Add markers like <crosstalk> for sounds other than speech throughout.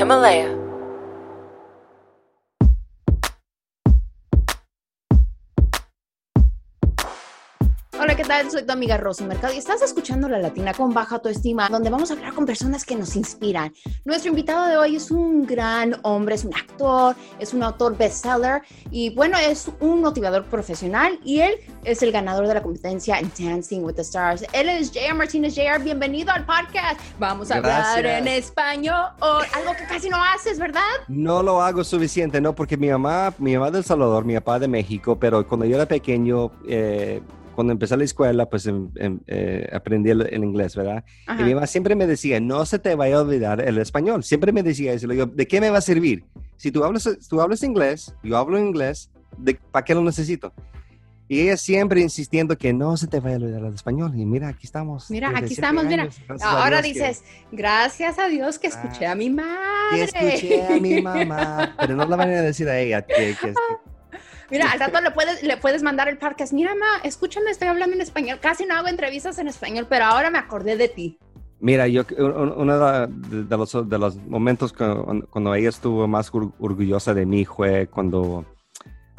Himalaya. Tal? Soy tu amiga Rosy Mercado y estás escuchando La Latina con Baja Autoestima, donde vamos a hablar con personas que nos inspiran. Nuestro invitado de hoy es un gran hombre, es un actor, es un autor bestseller y bueno, es un motivador profesional y él es el ganador de la competencia en Dancing with the Stars. Él es J.R. Martínez. J.R., bienvenido al podcast. Vamos a hablar Gracias. en español algo que casi no haces, ¿verdad? No lo hago suficiente, ¿no? Porque mi mamá, mi mamá del Salvador, mi papá de México, pero cuando yo era pequeño, eh, cuando empecé la escuela, pues em- em- eh, aprendí el, el inglés, ¿verdad? Ajá. Y mi mamá siempre me decía, no se te vaya a olvidar el español. Siempre me decía eso. Le digo, ¿de qué me va a servir? Si tú hablas, tú hablas inglés, yo hablo inglés, ¿de, ¿para qué lo necesito? Y ella siempre insistiendo que no se te vaya a olvidar el español. Y mira, aquí estamos. Mira, aquí estamos, mira. años, gracias a Ahora Dios que- dices, gracias a Dios que escuché a mi que madre. escuché a mi mamá, pero no la van a decir a ella que, que- <laughs> Mira, al rato le puedes, le puedes mandar el podcast. Mira, ma, escúchame, estoy hablando en español. Casi no hago entrevistas en español, pero ahora me acordé de ti. Mira, yo un- uno de, los, de los momentos cu- cuando ella estuvo más or- orgullosa de mí fue cuando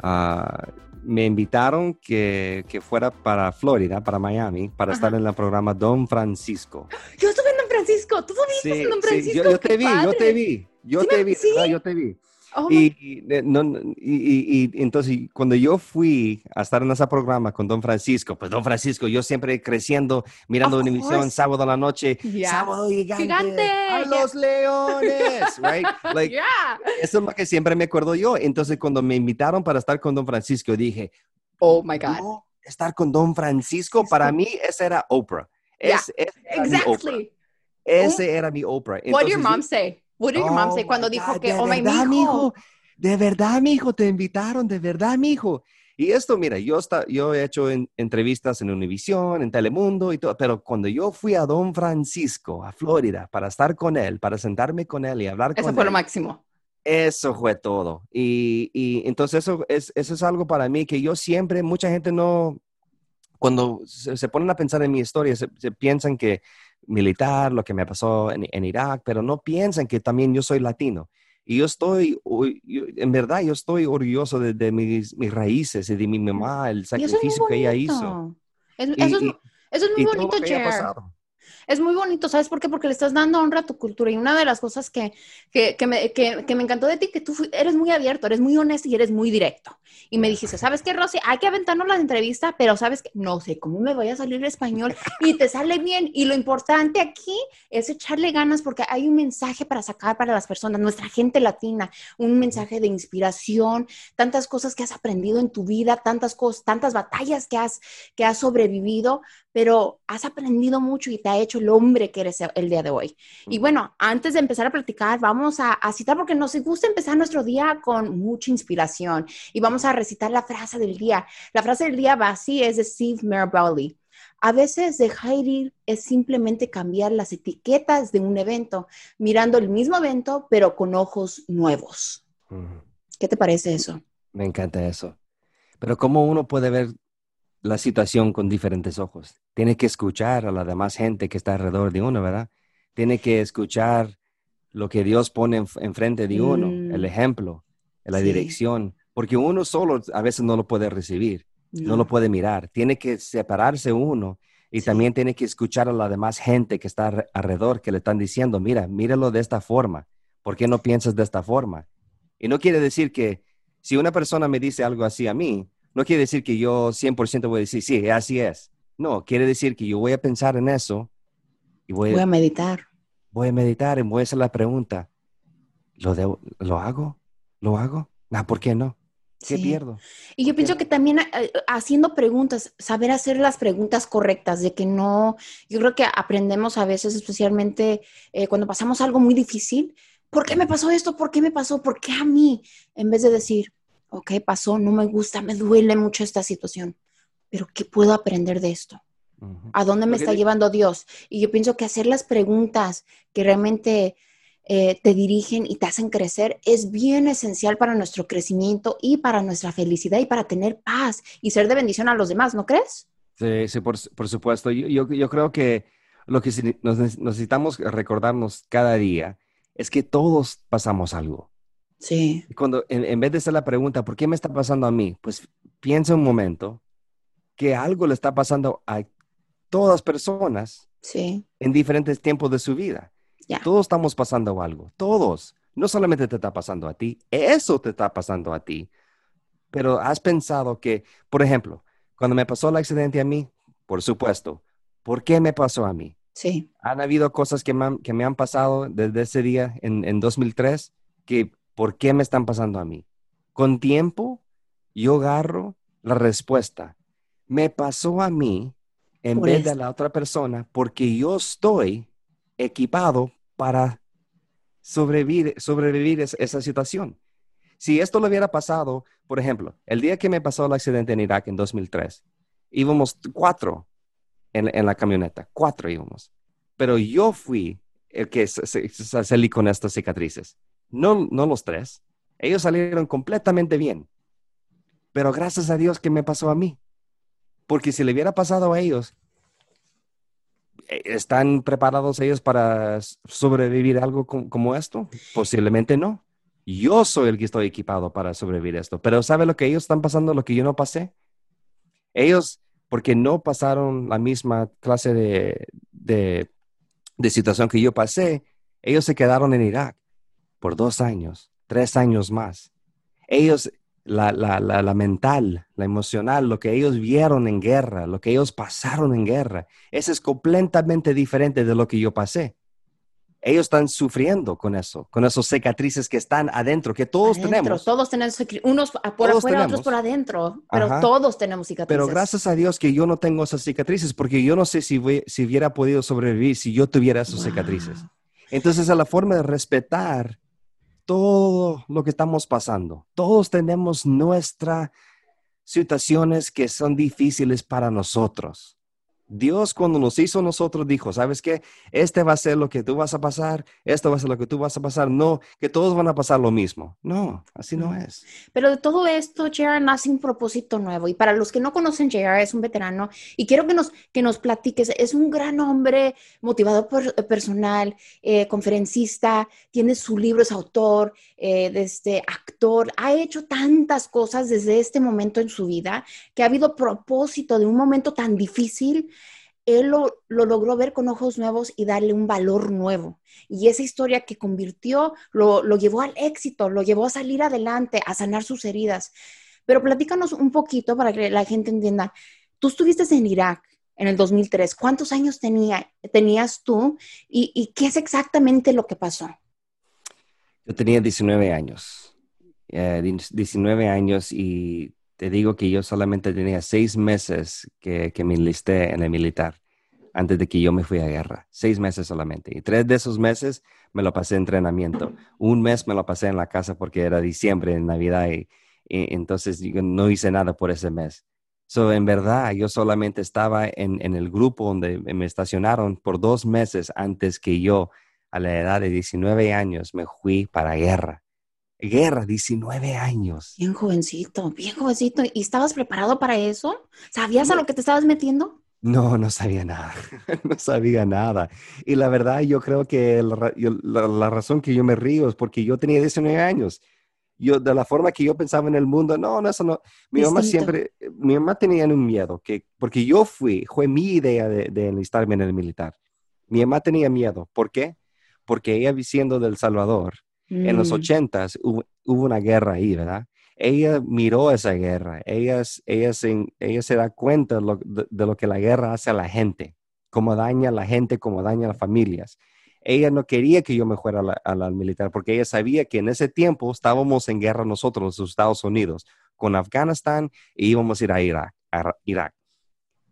ah, me invitaron que, que fuera para Florida, para Miami, para estar Ajá. en el programa Don Francisco. Yo estuve en Don Francisco. ¿Tú Sí, viste en Don sí, Francisco? yo, yo ¡Qué te vi, yo te vi, yo ¿Sí te vi, sí? ¿verdad? yo te vi. Oh, Y, no, y- y- y entonces cuando yo fui a estar en ese programa con Don Francisco, pues Don Francisco, yo siempre creciendo, mirando Of Univisión course. sábado a la noche, Yeah. sábado gigante, Gigante, a yeah. los leones, right? <laughs> Like, Yeah. Eso es lo que siempre me acuerdo yo. Entonces cuando me invitaron para estar con Don Francisco, dije, Oh my God. no, estar con Don Francisco, para mí ese era Oprah. Yeah, Es- ese era mi Oprah. Exactly. Ese era mi Oprah. What did your Entonces, mom say? What did your mom Oh say cuando my dijo que, oh my verdad, mijo? de verdad, mijo, te invitaron, de verdad, mijo. Y esto, mira, yo, está, yo he hecho en- entrevistas en Univisión, en Telemundo y todo, pero cuando yo fui a Don Francisco, a Florida, para estar con él, para sentarme con él y hablar Eso con fue él, lo máximo. eso fue todo. Y, y entonces eso es, eso es algo para mí que yo siempre, mucha gente no, cuando se, se ponen a pensar en mi historia, se, se piensan que militar, lo que me pasó en, en Irak, pero no piensan que también yo soy latino. Y yo estoy, yo- en verdad, yo estoy orgulloso de, de mis, mis raíces y de mi mamá, el es sacrificio que ella hizo. Es- Y- eso, es, y- eso es muy bonito. Es muy bonito, ¿sabes por qué? Porque le estás dando honra a tu cultura. Y una de las cosas que, que, que me, que, me encantó de ti, que tú eres muy abierto, eres muy honesto y eres muy directo. Y me dijiste, ¿sabes qué, Rosy? Hay que aventarnos la entrevista, pero ¿sabes qué? No sé cómo me vaya a salir el español y te sale bien. Y lo importante aquí es echarle ganas porque hay un mensaje para sacar para las personas, nuestra gente latina, un mensaje de inspiración, tantas cosas que has aprendido en tu vida, tantas cosas, tantas batallas que has, que has sobrevivido, pero has aprendido mucho y te ha hecho el hombre que eres el día de hoy. Y bueno, antes de empezar a platicar, vamos a, a citar porque nos gusta empezar nuestro día con mucha inspiración y vamos a recitar la frase del día. La frase del día va así, es de Steve Maraboli. A veces dejar ir es simplemente cambiar las etiquetas de un evento, mirando el mismo evento, pero con ojos nuevos. ¿Qué te parece eso? Me encanta eso. Pero ¿cómo uno puede ver la situación con diferentes ojos? Tiene que escuchar a la demás gente que está alrededor de uno, ¿verdad? Tiene que escuchar lo que Dios pone en- enfrente de uno, Mm. el ejemplo, la Sí. dirección, porque uno solo a veces no lo puede recibir, no, lo puede mirar. Tiene que separarse uno y Sí. también tiene que escuchar a la demás gente que está alre- alrededor, que le están diciendo, mira, míralo de esta forma. ¿Por qué no piensas de esta forma? Y no quiere decir que si una persona me dice algo así a mí, no quiere decir que yo 100% voy a decir, sí, así es. No, quiere decir que yo voy a pensar en eso y voy, Voy a meditar. voy a meditar y voy a hacer la pregunta, ¿lo, debo- ¿lo hago? ¿Lo hago? Ah, ¿por qué no? ¿Qué Sí. pierdo? Y yo ¿Por qué pienso que también eh, haciendo preguntas, saber hacer las preguntas correctas, de que no, yo creo que aprendemos a veces, especialmente eh, cuando pasamos algo muy difícil, ¿por qué me pasó esto? ¿Por qué me pasó? ¿Por qué a mí? En vez de decir, ok, pasó, no me gusta, me duele mucho esta situación, pero ¿qué puedo aprender de esto? ¿A dónde me está llevando Dios? Y yo pienso que hacer las preguntas que realmente eh, te dirigen y te hacen crecer es bien esencial para nuestro crecimiento y para nuestra felicidad y para tener paz y ser de bendición a los demás, ¿no crees? Sí, sí, por, por supuesto. Yo, yo, yo creo que lo que nos necesitamos recordarnos cada día es que todos pasamos algo. Sí. Cuando, en, vez de hacer la pregunta, ¿por qué me está pasando a mí? Pues piensa un momento que algo le está pasando a todas personas sí. en diferentes tiempos de su vida. Todos estamos pasando algo, todos. No solamente te está pasando a ti, eso te está pasando a ti. Pero has pensado que, por ejemplo, cuando me pasó el accidente a mí, por supuesto, ¿por qué me pasó a mí? Sí. Han habido cosas que me han, que me han pasado desde ese día en, en 2003 que, ¿por qué me están pasando a mí? Con tiempo, yo agarro la respuesta. Me pasó a mí en vez de a la otra persona porque yo estoy equipado para sobrevivir, esa situación. Si esto le hubiera pasado, por ejemplo, el día que me pasó el accidente en Irak en 2003, íbamos cuatro en, la camioneta, cuatro íbamos. Pero yo fui el que salí con estas cicatrices, no, no los tres. Ellos salieron completamente bien. Pero gracias a Dios que me pasó a mí. Porque si le hubiera pasado a ellos, ¿están preparados ellos para sobrevivir algo como esto? Posiblemente no. Yo soy el que estoy equipado para sobrevivir esto. Pero ¿sabe lo que ellos están pasando, lo que yo no pasé? Ellos, porque no pasaron la misma clase de, de, de situación que yo pasé, ellos se quedaron en Irak por dos años, tres años más. Ellos la, la, la, mental, la emocional, lo que ellos vieron en guerra, lo que ellos pasaron en guerra, eso es completamente diferente de lo que yo pasé. Ellos están sufriendo con eso, con esos cicatrices que están adentro, que todos tenemos. Todos tenemos, unos por afuera, otros por adentro, pero todos tenemos cicatrices. Pero gracias a Dios que yo no tengo esas cicatrices, porque yo no sé si, si hubiera podido sobrevivir si yo tuviera esas cicatrices. Entonces, a la forma de respetar todo lo que estamos pasando. Todos tenemos nuestras situaciones que son difíciles para nosotros. Dios cuando nos hizo nosotros dijo, ¿sabes qué? Este va a ser lo que tú vas a pasar, esto va a ser lo que tú vas a pasar. No, que todos van a pasar lo mismo. No, así no es. Pero de todo esto, JR nace un propósito nuevo. Y para los que no conocen, JR es un veterano y quiero que nos, que nos platiques. Es un gran hombre, motivador personal, eh, conferencista, tiene su libro, es autor, eh, este, actor, ha hecho tantas cosas desde este momento en su vida que ha habido propósito de un momento tan difícil él lo, logró ver con ojos nuevos y darle un valor nuevo. Y esa historia que convirtió, lo, llevó al éxito, lo llevó a salir adelante, a sanar sus heridas. Pero platícanos un poquito para que la gente entienda. Tú estuviste en Irak en el 2003. ¿Cuántos años tenía, tenías tú y, qué es exactamente lo que pasó? Yo tenía 19 años. 19 eh, años y te digo que yo solamente tenía seis meses que, me enlisté en el militar antes de que yo me fui a guerra. Seis meses solamente. Y tres de esos meses me lo pasé en entrenamiento. Un mes me lo pasé en la casa porque era diciembre, en Navidad, y, entonces yo no hice nada por ese mes. So, en verdad, yo solamente estaba en, en, el grupo donde me estacionaron por dos meses antes que yo, a la edad de 19 años, me fui para guerra guerra, 19 años. Bien jovencito, bien jovencito. ¿Y estabas preparado para eso? ¿Sabías a lo que te estabas metiendo? No, no sabía nada, <laughs> no sabía nada. Y la verdad, yo creo que la, razón que yo me río es porque yo tenía 19 años. Yo, de la forma que yo pensaba en el mundo, no, no, eso no. Mi mamá siempre, mi mamá tenía un miedo, que, porque yo fui, fue mi idea de, de enlistarme en el militar. Mi mamá tenía miedo. ¿Por qué? Porque ella, siendo del Salvador, en los mm. ochentas hubo, una guerra ahí, ¿verdad? Ella miró esa guerra, ella, ella, se, ella se da cuenta de, lo que la guerra hace a la gente, cómo daña a la gente, cómo daña a las familias. Ella no quería que yo me fuera a la, militar porque ella sabía que en ese tiempo estábamos en guerra nosotros, los Estados Unidos, con Afganistán y íbamos a ir a Irak. A Irak.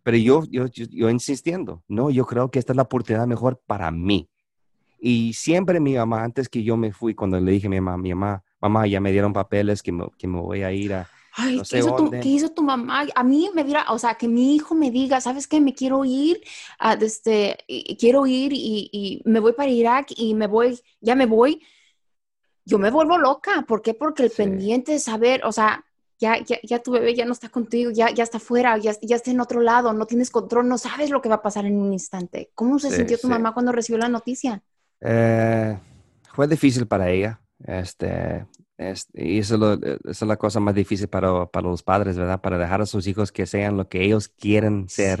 Pero yo, yo, yo insistiendo, no, yo creo que esta es la oportunidad mejor para mí. Y siempre mi mamá, antes que yo me fui, cuando le dije a mi mamá, mi mamá, mamá, ya me dieron papeles que me, que me voy a ir a... Ay, ¿qué, hizo tu, ¿qué, hizo tu, mamá? A mí me diera, o sea, que mi hijo me diga, ¿sabes qué? Me quiero ir, a, este, quiero ir y, y, me voy para Irak y me voy, ya me voy. Yo me vuelvo loca. ¿Por qué? Porque el pendiente de saber, o sea, ya, ya, ya, tu bebé ya no está contigo, ya, ya está fuera, ya, ya está en otro lado, no tienes control, no sabes lo que va a pasar en un instante. ¿Cómo se sintió tu mamá cuando recibió la noticia? Eh, fue difícil para ella. Este, y eso es, la cosa más difícil para, para, los padres, ¿verdad? Para dejar a sus hijos que sean lo que ellos quieren ser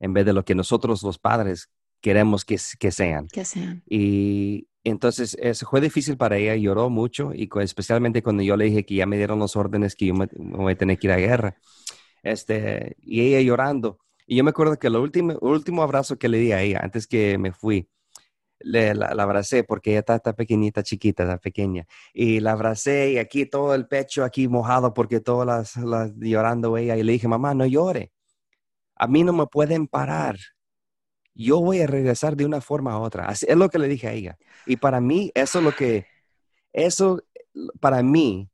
en vez de lo que nosotros los padres queremos que, que sean. Que sean. Y entonces eso fue difícil para ella, lloró mucho y especialmente cuando yo le dije que ya me dieron los órdenes que yo me, voy a tener que ir a guerra. Este, y ella llorando. Y yo me acuerdo que el último, último abrazo que le di a ella antes que me fui, le, la, abracé porque ella está, pequeñita, chiquita, está pequeña. Y la abracé y aquí todo el pecho aquí mojado porque todas las, llorando ella. Y le dije, mamá, no llore. A mí no me pueden parar. Yo voy a regresar de una forma a otra. Así es lo que le dije a ella. Y para mí, eso es lo que, eso, para mí,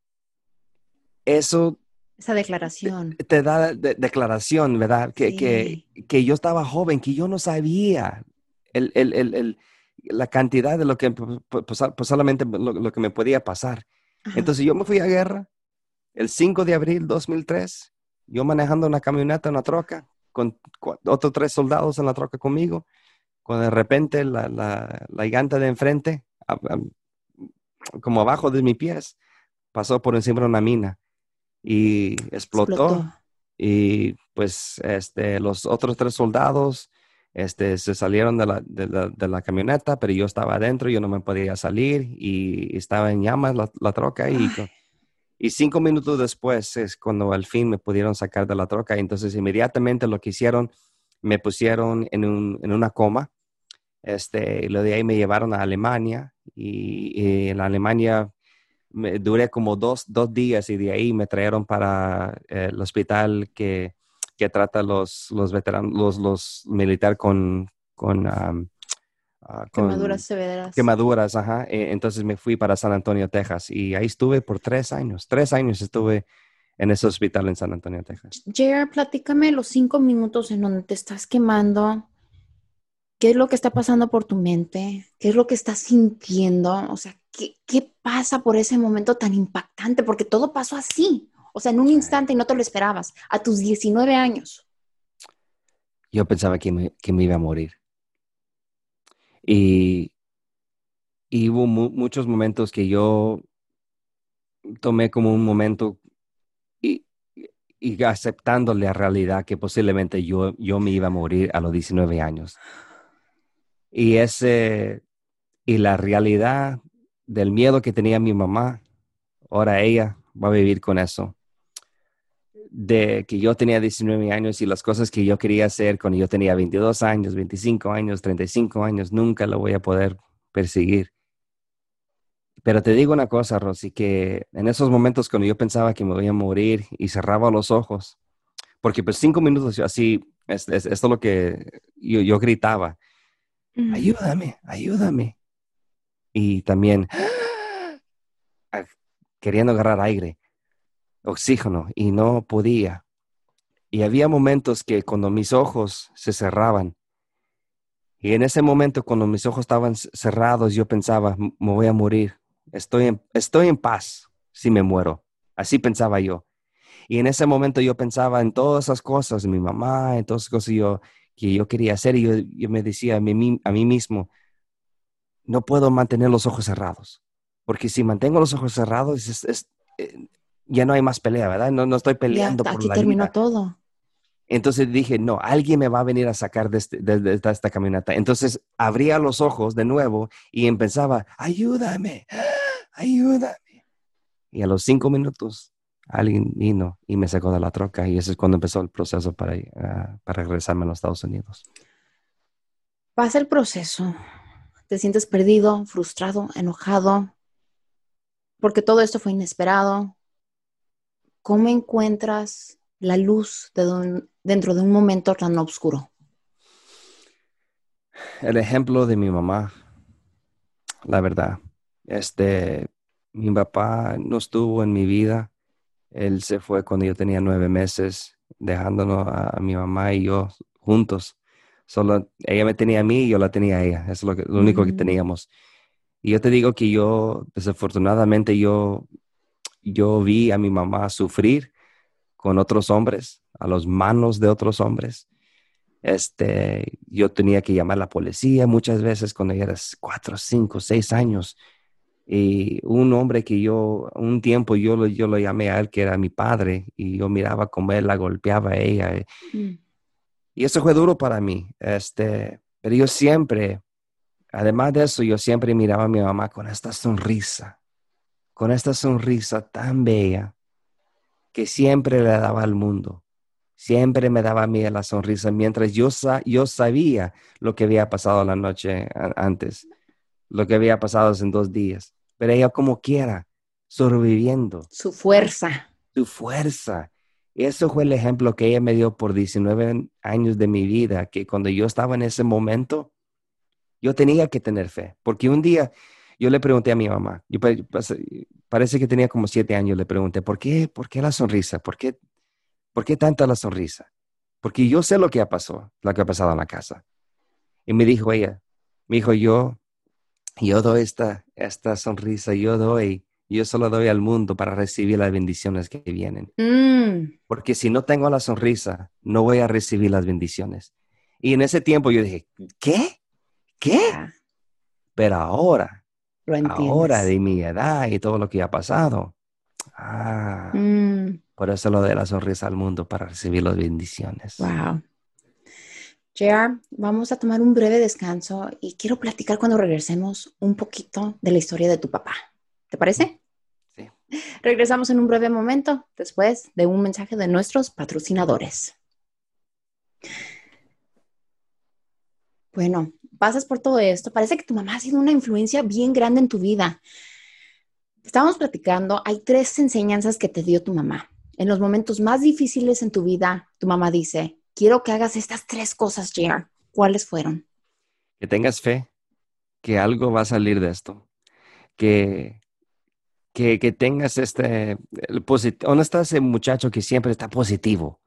eso esa declaración. Te, da declaración, ¿verdad? Que, que, que, yo estaba joven, que yo no sabía el, el, el, la cantidad de lo que, pues, pues, pues solamente lo, que me podía pasar. Entonces yo me fui a guerra el 5 de abril 2003, yo manejando una camioneta, una troca, con otros tres soldados en la troca conmigo, cuando de repente la, la, la llanta de enfrente, como abajo de mis pies, pasó por encima de una mina y explotó. Y pues este, los otros tres soldados este, se salieron de la, de, la, camioneta, pero yo estaba adentro, yo no me podía salir y estaba en llamas la, troca. Y, y, cinco minutos después es cuando al fin me pudieron sacar de la troca. Entonces inmediatamente lo que hicieron, me pusieron en, un, en una coma. Este, y lo de ahí me llevaron a Alemania y, y en Alemania me, duré como dos, dos, días y de ahí me trajeron para eh, el hospital que, que trata los, los veteranos, los, los militares con, con, ah, quemaduras severas. Quemaduras, ajá. E, entonces me fui para San Antonio, Texas y ahí estuve por tres años. Tres años estuve en ese hospital en San Antonio, Texas. Jair, platícame los cinco minutos en donde te estás quemando. ¿Qué es lo que está pasando por tu mente? ¿Qué es lo que estás sintiendo? O sea, ¿qué, pasa por ese momento tan impactante? Porque todo pasó así, o sea, en un instante no te lo esperabas, a tus 19 años. Yo pensaba que me, que me iba a morir. Y, hubo muchos momentos que yo tomé como un momento y, y aceptando la realidad que posiblemente yo, yo me iba a morir a los 19 años. Y ese, y la realidad del miedo que tenía mi mamá, ahora ella va a vivir con eso. De que yo tenía 19 años y las cosas que yo quería hacer cuando yo tenía 22 años, 25 años, 35 años, nunca lo voy a poder perseguir. Pero te digo una cosa, Rosy, que en esos momentos cuando yo pensaba que me voy a morir y cerraba los ojos, porque pues cinco minutos así, esto es, lo que yo, gritaba, ayúdame, ayúdame y también ah, queriendo agarrar aire, oxígeno, y no podía. Y había momentos que cuando mis ojos se cerraban, y en ese momento cuando mis ojos estaban cerrados, yo pensaba, me voy a morir, estoy en, estoy en paz si me muero. Así pensaba yo. Y en ese momento yo pensaba en todas esas cosas, mi mamá, en todas esas cosas yo, que yo quería hacer, y yo, me decía a mí, a mí mismo, no puedo mantener los ojos cerrados. Porque si mantengo los ojos cerrados, eh, ya no hay más pelea, ¿verdad? No, no estoy peleando por aquí terminó todo. Entonces dije, no, alguien me va a venir a sacar de, este, esta camioneta. Entonces abría los ojos de nuevo y empezaba, ayúdame, <gasps> ayúdame. Y a los cinco minutos alguien vino y me sacó de la troca y ese es cuando empezó el proceso para, ah, para regresarme a los Estados Unidos. Pasa el proceso, te sientes perdido, frustrado, enojado, porque todo esto fue inesperado. ¿Cómo encuentras la luz dentro de un momento tan oscuro? El ejemplo de mi mamá, la verdad. Este, mi papá no estuvo en mi vida. Él se fue cuando yo tenía nueve meses, dejándonos a mi mamá y yo juntos. Solo ella me tenía a mí y yo la tenía a ella. Eso es lo, único que mm. teníamos. Y yo te digo que yo, desafortunadamente, yo, yo vi a mi mamá sufrir con otros hombres, a las manos de otros hombres. Este, yo tenía que llamar a la policía muchas veces cuando ella era cuatro, cinco, seis años. Y un hombre que yo, un tiempo yo lo, yo lo llamé a él, que era mi padre, y yo miraba cómo él la golpeaba a ella. Y eso fue duro para mí. Este, pero yo siempre, además de eso, yo siempre miraba a mi mamá con esta sonrisa, con esta sonrisa tan bella que siempre le daba al mundo. Siempre me daba a mí la sonrisa mientras yo, yo sabía lo que había pasado la noche antes, lo que había pasado en dos días. Pero ella como quiera, sobreviviendo. Su fuerza. Su fuerza. Eso fue el ejemplo que ella me dio por 19 años de mi vida, que cuando yo estaba en ese momento, yo tenía que tener fe, porque un día yo le pregunté a mi mamá, yo, parece que tenía como siete años, le pregunté, ¿por qué, por qué la sonrisa? ¿Por qué, ¿Por qué tanta la sonrisa? Porque yo sé lo que ha pasado, lo que ha pasado en la casa. Y me dijo ella, me dijo yo, yo doy esta, esta sonrisa, yo doy yo solo doy al mundo para recibir las bendiciones que vienen. Mm. Porque si no tengo la sonrisa, no voy a recibir las bendiciones. Y en ese tiempo yo dije, ¿qué? ¿Qué? Pero ahora, ahora de mi edad y todo lo que ha pasado, ah, mm. por eso lo de la sonrisa al mundo para recibir las bendiciones. Wow. JR, vamos a tomar un breve descanso y quiero platicar cuando regresemos un poquito de la historia de tu papá. ¿Te parece? Sí. Regresamos en un breve momento después de un mensaje de nuestros patrocinadores. Bueno, pasas por todo esto. Parece que tu mamá ha sido una influencia bien grande en tu vida. Estábamos platicando, hay tres enseñanzas que te dio tu mamá. En los momentos más difíciles en tu vida, tu mamá dice, quiero que hagas estas tres cosas, JR. ¿Cuáles fueron? Que tengas fe, que algo va a salir de esto, que que, tengas este, ¿dónde está ese muchacho que siempre está positivo?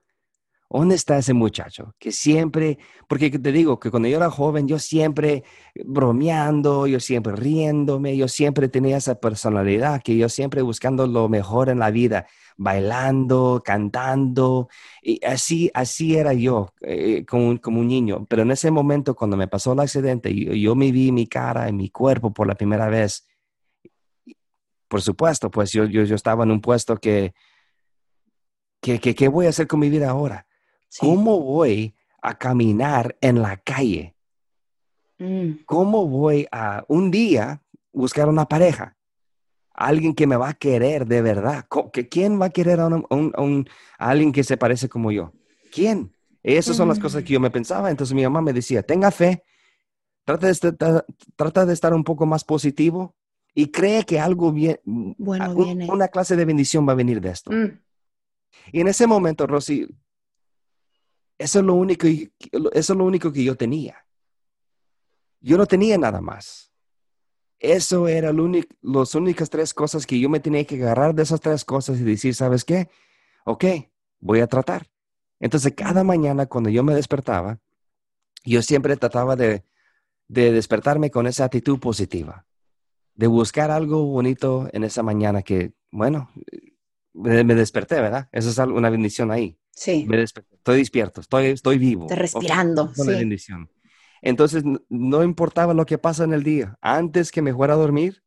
¿Dónde está ese muchacho que siempre, porque te digo que cuando yo era joven, yo siempre bromeando, yo siempre riéndome, yo siempre tenía esa personalidad, que yo siempre buscando lo mejor en la vida, bailando, cantando, y así, así era yo eh, como, como, un niño. Pero en ese momento, cuando me pasó el accidente, yo, yo me vi mi cara y mi cuerpo por la primera vez por supuesto, pues yo, yo, yo estaba en un puesto que, que, ¿qué voy a hacer con mi vida ahora? ¿Cómo voy a caminar en la calle? Mm. ¿Cómo voy a un día buscar una pareja? Alguien que me va a querer de verdad. ¿Quién va a querer a, un, alguien que se parece como yo? ¿Quién? Esas son las cosas mm. que yo me pensaba. Entonces mi mamá me decía, tenga fe, trata de, trata de estar un poco más positivo, y cree que algo bien, bueno, viene. una clase de bendición va a venir de esto. Mm. Y en ese momento, Rosy, eso es lo único, eso es lo único que yo tenía. Yo no tenía nada más. Eso era las únicas tres cosas que yo me tenía que agarrar de esas tres cosas y decir, ¿sabes qué? Ok, voy a tratar. Entonces, cada mañana cuando yo me despertaba, yo siempre trataba de, de despertarme con esa actitud positiva de buscar algo bonito en esa mañana que, bueno, me, desperté, ¿verdad? Eso es una bendición ahí. Sí. Me estoy despierto, estoy, estoy vivo. Estoy respirando. Una bendición. Entonces, no importaba lo que pasa en el día. Antes que me fuera a dormir,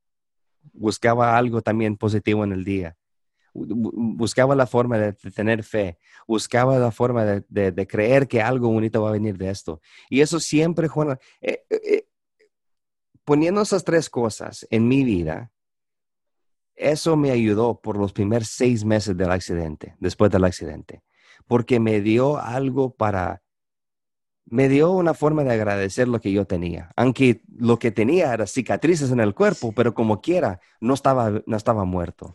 buscaba algo también positivo en el día. Buscaba la forma de, tener fe, buscaba la forma de, creer que algo bonito va a venir de esto. Y eso siempre, Juan, eh, eh, eh, poniendo esas tres cosas en mi vida, eso me ayudó por los primeros seis meses del accidente, después del accidente, porque me dio algo para, me dio una forma de agradecer lo que yo tenía, aunque lo que tenía era cicatrices en el cuerpo, pero como quiera, no estaba, no estaba muerto.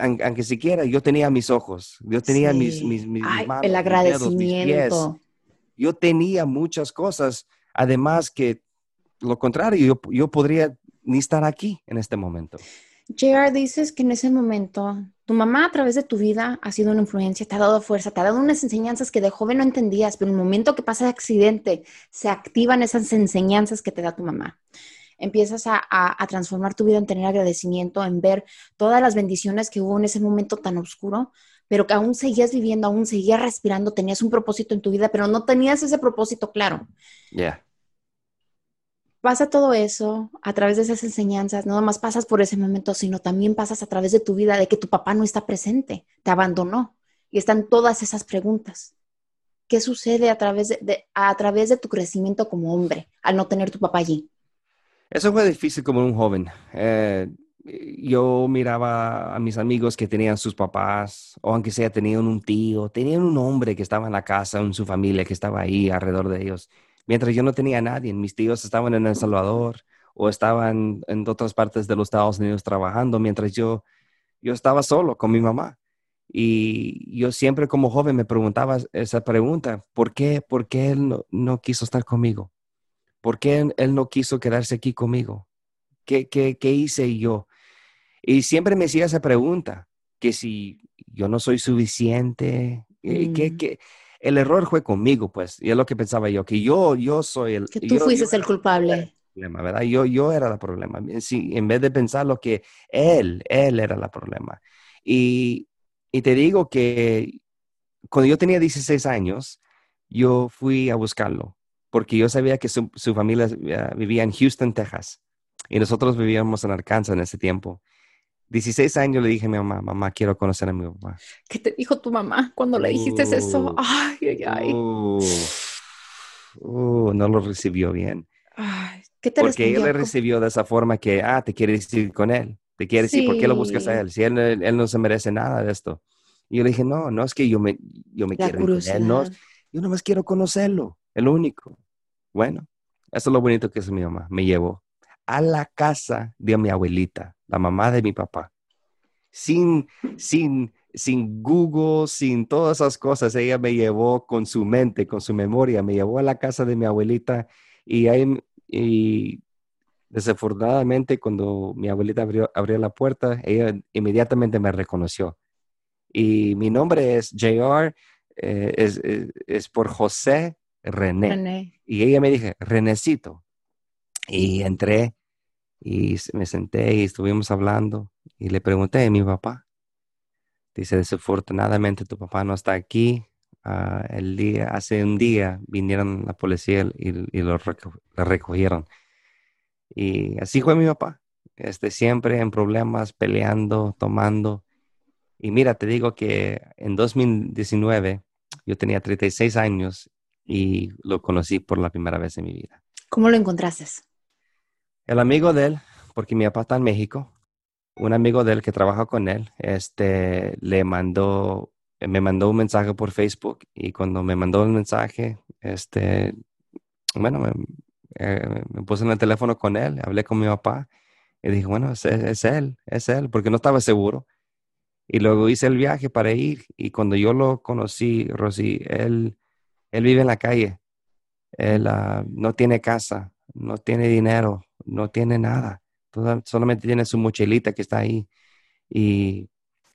Aunque siquiera yo tenía mis ojos, yo tenía mis, mis, manos, el agradecimiento. Yo tenía muchas cosas, además que lo contrario, yo, podría ni estar aquí en este momento. JR, dices que en ese momento tu mamá a través de tu vida ha sido una influencia, te ha dado fuerza, te ha dado unas enseñanzas que de joven no entendías, pero en el momento que pasa el accidente se activan esas enseñanzas que te da tu mamá. Empiezas a, a, transformar tu vida en tener agradecimiento, en ver todas las bendiciones que hubo en ese momento tan oscuro, pero que aún seguías viviendo, aún seguías respirando, tenías un propósito en tu vida, pero no tenías ese propósito claro. Ya pasa todo eso a través de esas enseñanzas, no más pasas por ese momento, sino también pasas a través de tu vida de que tu papá no está presente, te abandonó y están todas esas preguntas. ¿Qué sucede a través de, a través de tu crecimiento como hombre al no tener tu papá allí? Eso fue difícil como un joven. Eh, yo miraba a mis amigos que tenían sus papás, o aunque sea tenían un tío, tenían un hombre que estaba en la casa, en su familia, que estaba ahí alrededor de ellos mientras yo no tenía a nadie. Mis tíos estaban en El Salvador o estaban en otras partes de los Estados Unidos trabajando, mientras yo, yo estaba solo con mi mamá. Y yo siempre como joven me preguntaba esa pregunta, ¿por qué, por qué él no, quiso estar conmigo? ¿Por qué él no quiso quedarse aquí conmigo? ¿Qué, qué, qué hice yo? Y siempre me hacía esa pregunta, que si yo no soy suficiente, eh, ¿qué, mm. qué, el error fue conmigo, pues, y es lo que pensaba yo, que yo, yo soy el... Que tú fuiste el culpable. problema, ¿verdad? Yo, yo era el problema. Sí, en vez de pensar lo que él, él era el problema. Y, y te digo que cuando yo tenía 16 años, yo fui a buscarlo, porque yo sabía que su, su familia vivía en Houston, Texas, y nosotros vivíamos en Arkansas en ese tiempo. 16 años le dije a mi mamá, mamá, quiero conocer a mi papá. ¿Qué te dijo tu mamá cuando le dijiste eso? Ay, ay, ay. Uh, no lo recibió bien. Ay, ¿qué te Porque ella le recibió de esa forma que, ah, te quiere ir con él. Te quiere decir, ¿por qué lo buscas a él? Si él, él, no se merece nada de esto. Y yo le dije, no, no es que yo me, yo me quiero ir con él. No, yo nomás quiero conocerlo, el único. Bueno, eso es lo bonito que es mi mamá. Me llevó a la casa de mi abuelita, la mamá de mi papá. Sin, sin, sin Google, sin todas esas cosas, ella me llevó con su mente, con su memoria, me llevó a la casa de mi abuelita y, ahí, y desafortunadamente cuando mi abuelita abrió, abrió la puerta, ella inmediatamente me reconoció. Y mi nombre es JR, eh, es, es, por José René. René. Y ella me dije, Renecito. Y entré y me senté y estuvimos hablando y le pregunté a mi papá. Dice, desafortunadamente tu papá no está aquí. Ah, el día, hace un día vinieron la policía y, lo, recogieron. Y así fue mi papá. Este, siempre en problemas, peleando, tomando. Y mira, te digo que en 2019 yo tenía 36 años y lo conocí por la primera vez en mi vida. ¿Cómo lo encontraste? El amigo de él, porque mi papá está en México, un amigo de él que trabaja con él, este, le mandó, me mandó un mensaje por Facebook y cuando me mandó el mensaje, este, bueno, me, eh, puse en el teléfono con él, hablé con mi papá y dije, bueno, es, él, es él, porque no estaba seguro. Y luego hice el viaje para ir y cuando yo lo conocí, Rosy, él, él vive en la calle, él uh, no tiene casa, no tiene dinero, no tiene nada. solamente tiene su mochilita que está ahí. Y,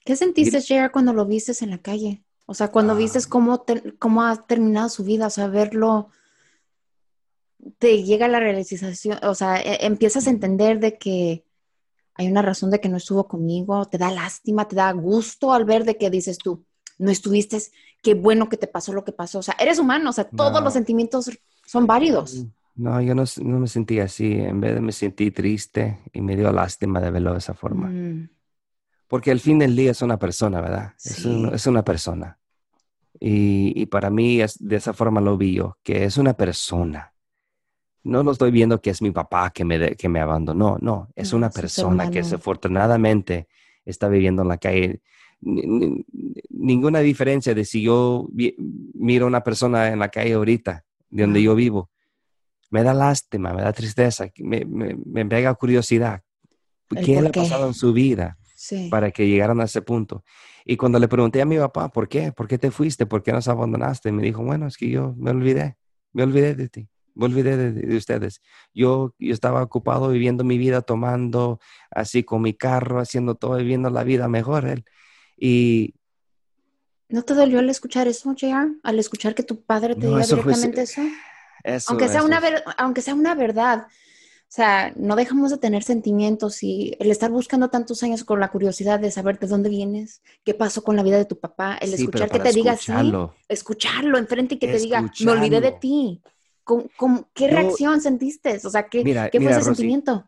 ¿Qué sentiste, J.R., cuando lo viste en la calle? O sea, cuando viste ah. cómo, cómo ha terminado su vida, o sea, verlo, te llega la realización, o sea, e, empiezas a entender de que hay una razón de que no estuvo conmigo, te da lástima, te da gusto al ver de que dices tú, no estuviste, qué bueno que te pasó lo que pasó. O sea, eres humano, o sea, todos los sentimientos son válidos. No, yo no, me sentí así. En vez de me sentí triste y me dio lástima de verlo de esa forma. Mm. Porque al fin del día es una persona, ¿verdad? Es, una persona. Y, para mí es, de esa forma lo vi yo, que es una persona. No lo estoy viendo que es mi papá que me, que me abandonó, no, es una persona que desafortunadamente está viviendo en la calle. ninguna diferencia de si yo miro a una persona en la calle ahorita, de donde yo vivo, me da lástima, me da tristeza, me, me, me pega curiosidad. ¿Qué le ha pasado en su vida para que llegaran a ese punto? Y cuando le pregunté a mi papá, ¿por qué? ¿Por qué te fuiste? ¿Por qué nos abandonaste? Me dijo, bueno, es que yo me olvidé, me olvidé de ti, me olvidé de, ustedes. Yo, yo estaba ocupado viviendo mi vida, tomando así con mi carro, haciendo todo, viviendo la vida mejor. Él. Y, ¿No te dolió al escuchar eso, JR? Al escuchar que tu padre te diga directamente eso? Aunque, sea una aunque sea una verdad. O sea, no dejamos de tener sentimientos y el estar buscando tantos años con la curiosidad de saber de dónde vienes, qué pasó con la vida de tu papá, el escuchar que te diga así, escucharlo enfrente y que te diga, me olvidé de ti. qué reacción sentiste? O sea, ¿qué, ¿qué fue ese sentimiento?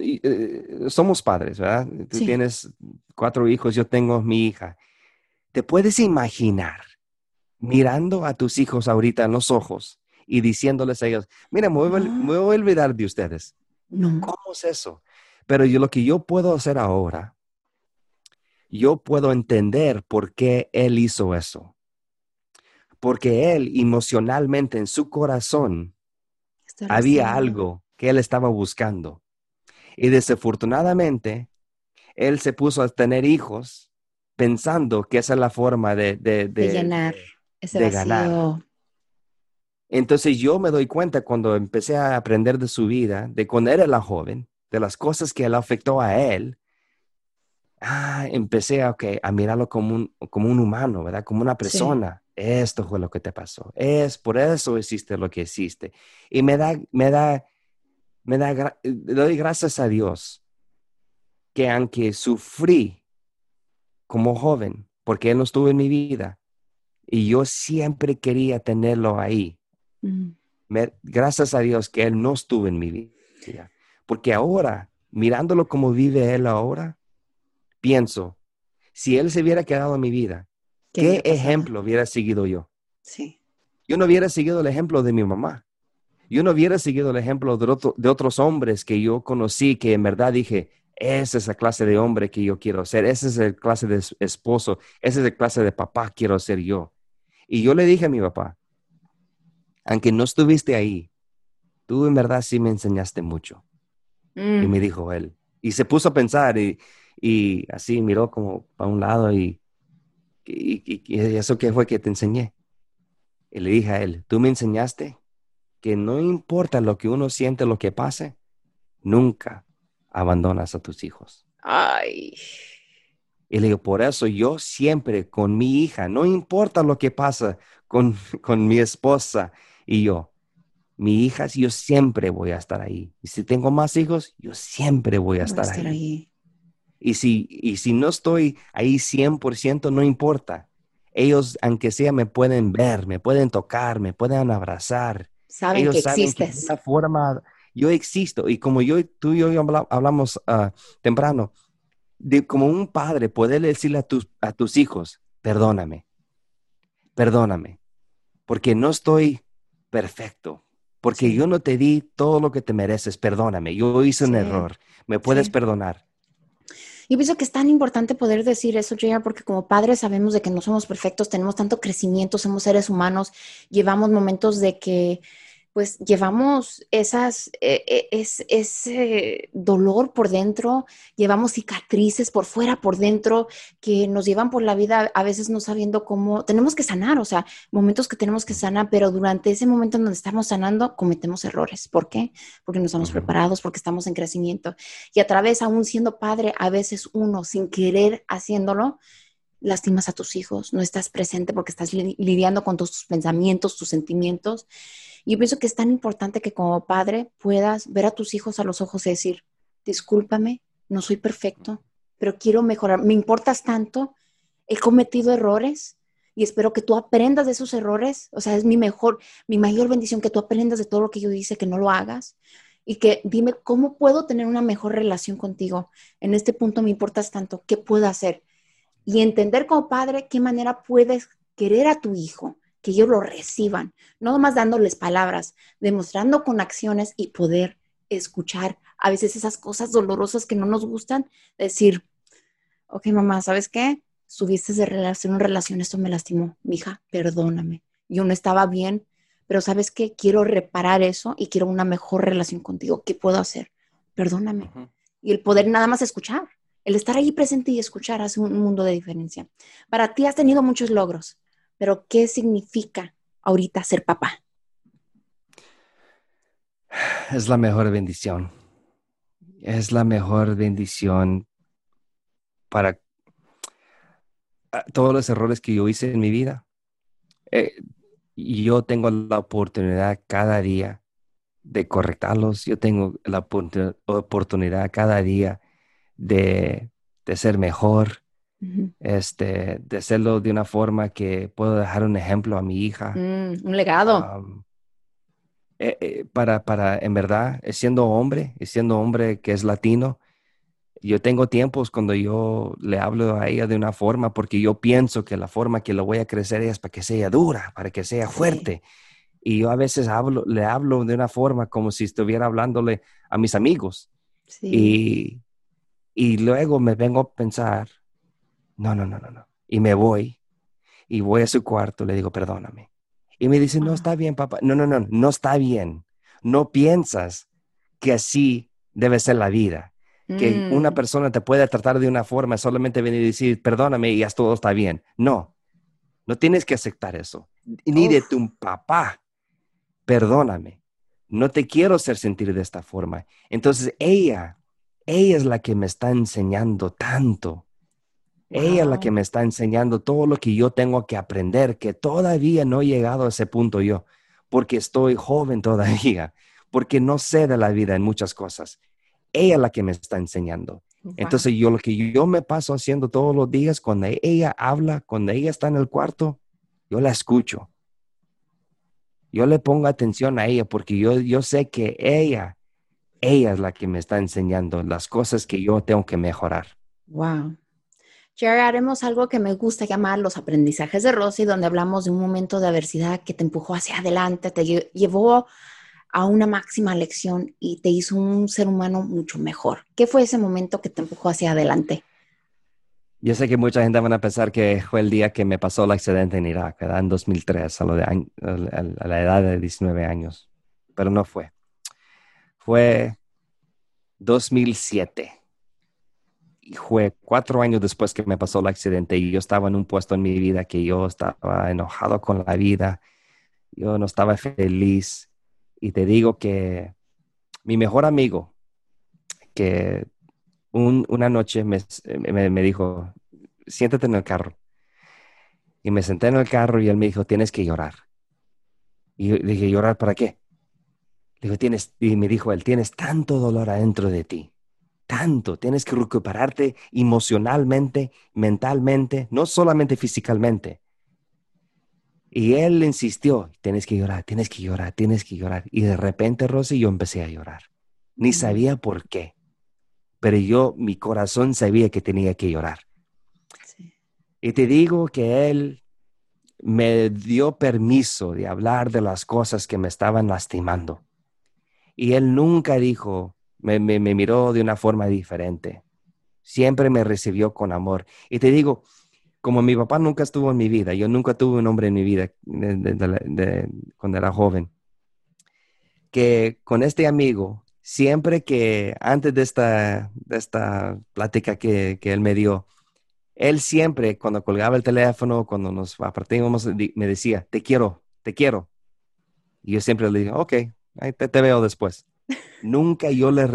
Eh, somos padres, ¿verdad? Tú tienes cuatro hijos, yo tengo mi hija. ¿Te puedes imaginar mirando a tus hijos ahorita en los ojos y diciéndoles a ellos, mira, me voy, a olvidar de ustedes? ¿Cómo es eso? Pero yo lo que yo puedo hacer ahora, yo puedo entender por qué él hizo eso. Porque él emocionalmente en su corazón había algo que él estaba buscando. Y desafortunadamente, él se puso a tener hijos pensando que esa es la forma de, de, llenar ese de ganar. Entonces yo me doy cuenta cuando empecé a aprender de su vida, de cuando era la joven, de las cosas que le afectó a él, ah, empecé a, a mirarlo como un, como un humano, ¿verdad? Como una persona. Esto fue lo que te pasó. Es por eso hiciste lo que hiciste. Y me da, me da, me da, doy gracias a Dios que aunque sufrí como joven, porque Él no estuvo en mi vida, y yo siempre quería tenerlo ahí. Gracias a Dios que Él no estuvo en mi vida. Porque ahora, mirándolo como vive Él ahora, pienso, si Él se hubiera quedado en mi vida, ¿qué, ejemplo hubiera seguido yo? Sí. Yo no hubiera seguido el ejemplo de mi mamá. Yo no hubiera seguido el ejemplo de, de otros hombres que yo conocí que en verdad dije, esa es la clase de hombre que yo quiero ser, esa es la clase de esposo, esa es la clase de papá que quiero ser yo. Y yo le dije a mi papá, aunque no estuviste ahí, tú en verdad sí me enseñaste mucho. Y mm. me dijo él. Y se puso a pensar y, y así miró como para un lado y, y, y, eso qué fue que te enseñé. Y le dije a él, tú me enseñaste que no importa lo que uno siente, lo que pase, nunca abandonas a tus hijos. Ay. Y le digo, por eso yo siempre con mi hija, no importa lo que pasa con, con mi esposa y yo, mi hija, yo siempre voy a estar ahí. Y si tengo más hijos, yo siempre voy a estar, ahí. Y si, y si no estoy ahí 100%, no importa. Ellos, aunque sea, me pueden ver, me pueden tocar, me pueden abrazar. Saben Ellos que saben existes. Que forma, yo existo. Y como yo, tú y yo hablamos uh, temprano, de como un padre poder decirle a tus, a tus hijos, perdóname, perdóname, porque no estoy perfecto, porque yo no te di todo lo que te mereces, perdóname, yo hice un error, me puedes perdonar. Yo pienso que es tan importante poder decir eso, Jaya, porque como padres sabemos de que no somos perfectos, tenemos tanto crecimiento, somos seres humanos, llevamos momentos de que pues llevamos esas, e, e, es, ese dolor por dentro, llevamos cicatrices por fuera, por dentro, que nos llevan por la vida a veces no sabiendo cómo, tenemos que sanar, o sea, momentos que tenemos que sanar, pero durante ese momento en donde estamos sanando cometemos errores. ¿Por qué? Porque no estamos preparados, porque estamos en crecimiento. Y a través, aún siendo padre, a veces uno, sin querer haciéndolo, lastimas a tus hijos, no estás presente porque estás lidiando con tus pensamientos, tus sentimientos yo pienso que es tan importante que como padre puedas ver a tus hijos a los ojos y decir, discúlpame, no soy perfecto, pero quiero mejorar, me importas tanto, he cometido errores y espero que tú aprendas de esos errores, o sea, es mi mejor, mi mayor bendición que tú aprendas de todo lo que yo hice, que no lo hagas y que dime cómo puedo tener una mejor relación contigo. En este punto me importas tanto, ¿qué puedo hacer? Y entender como padre qué manera puedes querer a tu hijo, que ellos lo reciban, no más dándoles palabras, demostrando con acciones y poder escuchar a veces esas cosas dolorosas que no nos gustan, decir, ok mamá, ¿sabes qué? Subiste de relación en relación, esto me lastimó, mija, perdóname, yo no estaba bien, pero ¿sabes qué? Quiero reparar eso y quiero una mejor relación contigo, ¿qué puedo hacer? Perdóname. Y el poder nada más escuchar, el estar ahí presente y escuchar hace un mundo de diferencia. Para ti has tenido muchos logros, pero ¿qué significa ahorita ser papá? Es la mejor bendición. Es la mejor bendición para ah, todos los errores que yo hice en mi vida. Eh, yo tengo la oportunidad cada día de correctarlos. Yo tengo la oportunidad cada día de, de ser mejor, este, de hacerlo de una forma que puedo dejar un ejemplo a mi hija. Mm, un legado. eh, eh, para, para, en verdad, siendo hombre, siendo hombre que es latino, yo tengo tiempos cuando yo le hablo a ella de una forma porque yo pienso que la forma que lo voy a crecer es para que sea dura, para que sea fuerte. Y yo a veces hablo, le hablo de una forma como si estuviera hablándole a mis amigos. Y, y luego me vengo a pensar, no, no, no, no, no. Y me voy y voy a su cuarto, le digo, perdóname. Y me dice, no está bien, papá. No, no, no, no está bien. No piensas que así debe ser la vida. Que una mm. persona te puede tratar de una forma, solamente venir y decir, perdóname y ya todo está bien. No, no tienes que aceptar eso. Ni de tu papá. Perdóname. No te quiero hacer sentir de esta forma. Entonces ella, ella es la que me está enseñando tanto ella es la que me está enseñando todo lo que yo tengo que aprender, que todavía no he llegado a ese punto yo, porque estoy joven todavía, porque no sé de la vida en muchas cosas. Ella es la que me está enseñando. Entonces yo lo que yo me paso haciendo todos los días, cuando ella habla, cuando ella está en el cuarto, yo la escucho. Yo le pongo atención a ella porque yo, yo sé que ella, ella es la que me está enseñando las cosas que yo tengo que mejorar. Wow. Ya haremos algo que me gusta llamar los aprendizajes de Rosy, donde hablamos de un momento de adversidad que te empujó hacia adelante, te llevó a una máxima lección y te hizo un ser humano mucho mejor. ¿Qué fue ese momento que te empujó hacia adelante? Yo sé que mucha gente van a pensar que fue el día que me pasó el accidente en Irak, en 2003, a, a la edad de 19 años, pero no fue. Fue 2007 fue cuatro años después que me pasó el accidente y yo estaba en un puesto en mi vida que yo estaba enojado con la vida, yo no estaba feliz y te digo que mi mejor amigo, que una noche me, me, dijo, siéntate en el carro. Y me senté en el carro y él me dijo, tienes que llorar. Y yo dije, ¿llorar para qué? Dijo, tienes, y me dijo él, tienes tanto dolor adentro de ti tanto, tienes que recuperarte emocionalmente, mentalmente, no solamente físicamente. Y él insistió, tienes que llorar, tienes que llorar, tienes que llorar. Y de repente, Rosy, yo empecé a llorar. Ni sabía por qué, pero yo, mi corazón sabía que tenía que llorar. Y te digo que él me dio permiso de hablar de las cosas que me estaban lastimando. Y él nunca dijo, me, miró de una forma diferente. Siempre me recibió con amor. Y te digo, como mi papá nunca estuvo en mi vida, yo nunca tuve un hombre en mi vida cuando era joven, que con este amigo, siempre que antes de esta, de plática que, él me dio, él siempre, cuando colgaba el teléfono, cuando nos apartábamos, me decía, te quiero, te quiero. Y yo siempre le dije, ok, ahí te veo después. Nunca yo le,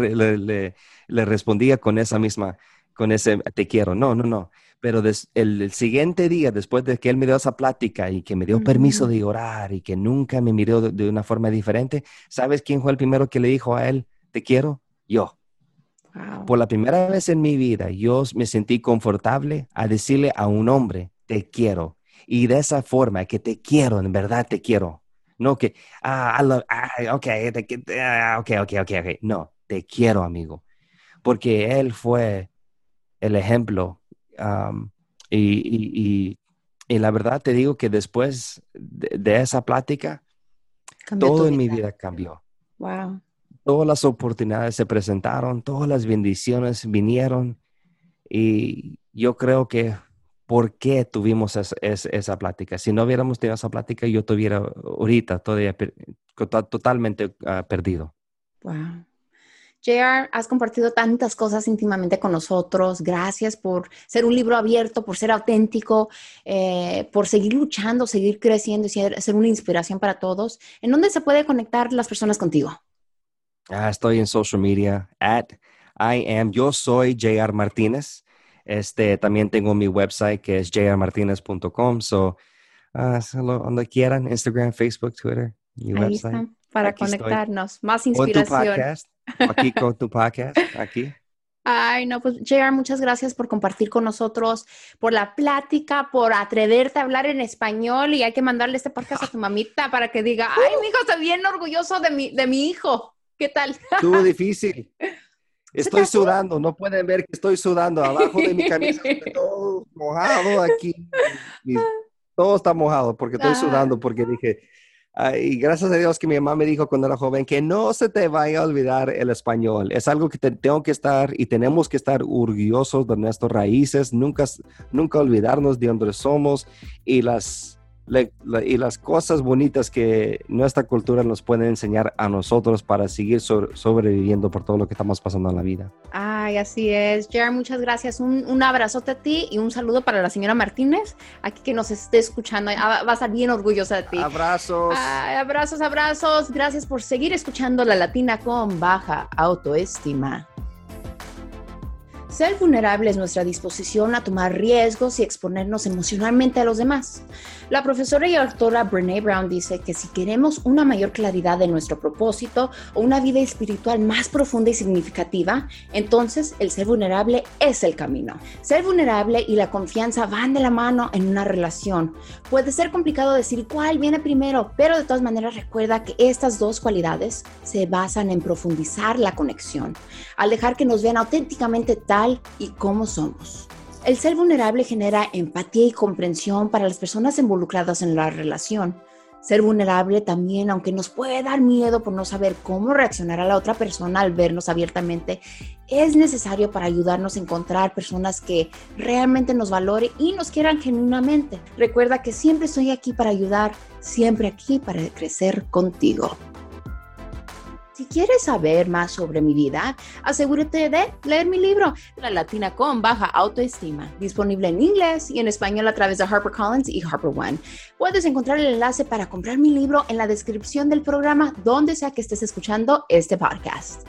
le, respondía con esa misma, con ese te quiero. No, no, no. Pero el, siguiente día, después de que él me dio esa plática y que me dio permiso de orar y que nunca me miró de, una forma diferente, ¿sabes quién fue el primero que le dijo a él, te quiero? Yo. Por la primera vez en mi vida, yo me sentí confortable a decirle a un hombre, te quiero. Y de esa forma, que te quiero, en verdad te quiero. No que, ah, I love, ah, okay, ah, ok, ok, ok, ok. No, te quiero, amigo. Porque él fue el ejemplo. y, la verdad te digo que después de, esa plática, todo en mi vida cambió. Wow. Todas las oportunidades se presentaron, todas las bendiciones vinieron. Y yo creo que por qué tuvimos esa plática. Si no hubiéramos tenido esa plática, yo tuviera ahorita todavía totalmente ah, perdido. Wow. JR, has compartido tantas cosas íntimamente con nosotros. Gracias por ser un libro abierto, por ser auténtico, eh, por seguir luchando, seguir creciendo y ser, ser, una inspiración para todos. ¿En dónde se puede conectar las personas contigo? Ah, estoy en social media, at I am, yo soy JR Martínez. Este, también tengo mi website que es jrmartinez.com. So, uh, donde quieran, Instagram, Facebook, Twitter, mi Ahí website. para conectarnos, más inspiración. Con tu podcast, aquí con tu podcast, aquí. <laughs> Ay, no, pues JR, muchas gracias por compartir con nosotros, por la plática, por atreverte a hablar en español y hay que mandarle este podcast a tu mamita para que diga, ay, <laughs> mi hijo, estoy bien orgulloso de mi, de mi hijo. ¿Qué tal? Estuvo <laughs> difícil. Estoy sudando, no pueden ver que estoy sudando abajo de mi camisa, <laughs> todo mojado aquí. todo está mojado porque estoy sudando, porque dije, y gracias a Dios que mi mamá me dijo cuando era joven que no se te vaya a olvidar el español. Es algo que tengo que estar y tenemos que estar orgullosos de nuestras raíces, nunca, nunca olvidarnos de dónde somos y las y las cosas bonitas que nuestra cultura nos puede enseñar a nosotros para seguir sobreviviendo por todo lo que estamos pasando en la vida. Ay, así es. Jared, muchas gracias. Un, un, abrazote a ti y un saludo para la señora Martínez, aquí que nos esté escuchando. Ah, va a estar bien orgullosa de ti. Abrazos. abrazos, abrazos. Gracias por seguir escuchando La Latina con baja autoestima. Ser vulnerable es nuestra disposición a tomar riesgos y exponernos emocionalmente a los demás. La profesora y autora Brene Brown dice que si queremos una mayor claridad de nuestro propósito o una vida espiritual más profunda y significativa, entonces el ser vulnerable es el camino. Ser vulnerable y la confianza van de la mano en una relación. Puede ser complicado decir cuál viene primero, pero de todas maneras recuerda que estas dos cualidades se basan en profundizar la conexión, al dejar que nos vean auténticamente tal y como somos. El ser vulnerable genera empatía y comprensión para las personas involucradas en la relación. Ser vulnerable también, aunque nos puede dar miedo por no saber cómo reaccionar a la otra persona al vernos abiertamente, es necesario para ayudarnos a encontrar personas que realmente nos valoren y nos quieran genuinamente. Recuerda que siempre estoy aquí para ayudar, siempre aquí para crecer contigo. Si quieres saber más sobre mi vida, asegúrate de leer mi libro, La Latina con Baja Autoestima, disponible en inglés y en español a través de HarperCollins y HarperOne. Puedes encontrar el enlace para comprar mi libro en la descripción del programa, donde sea que estés escuchando este podcast.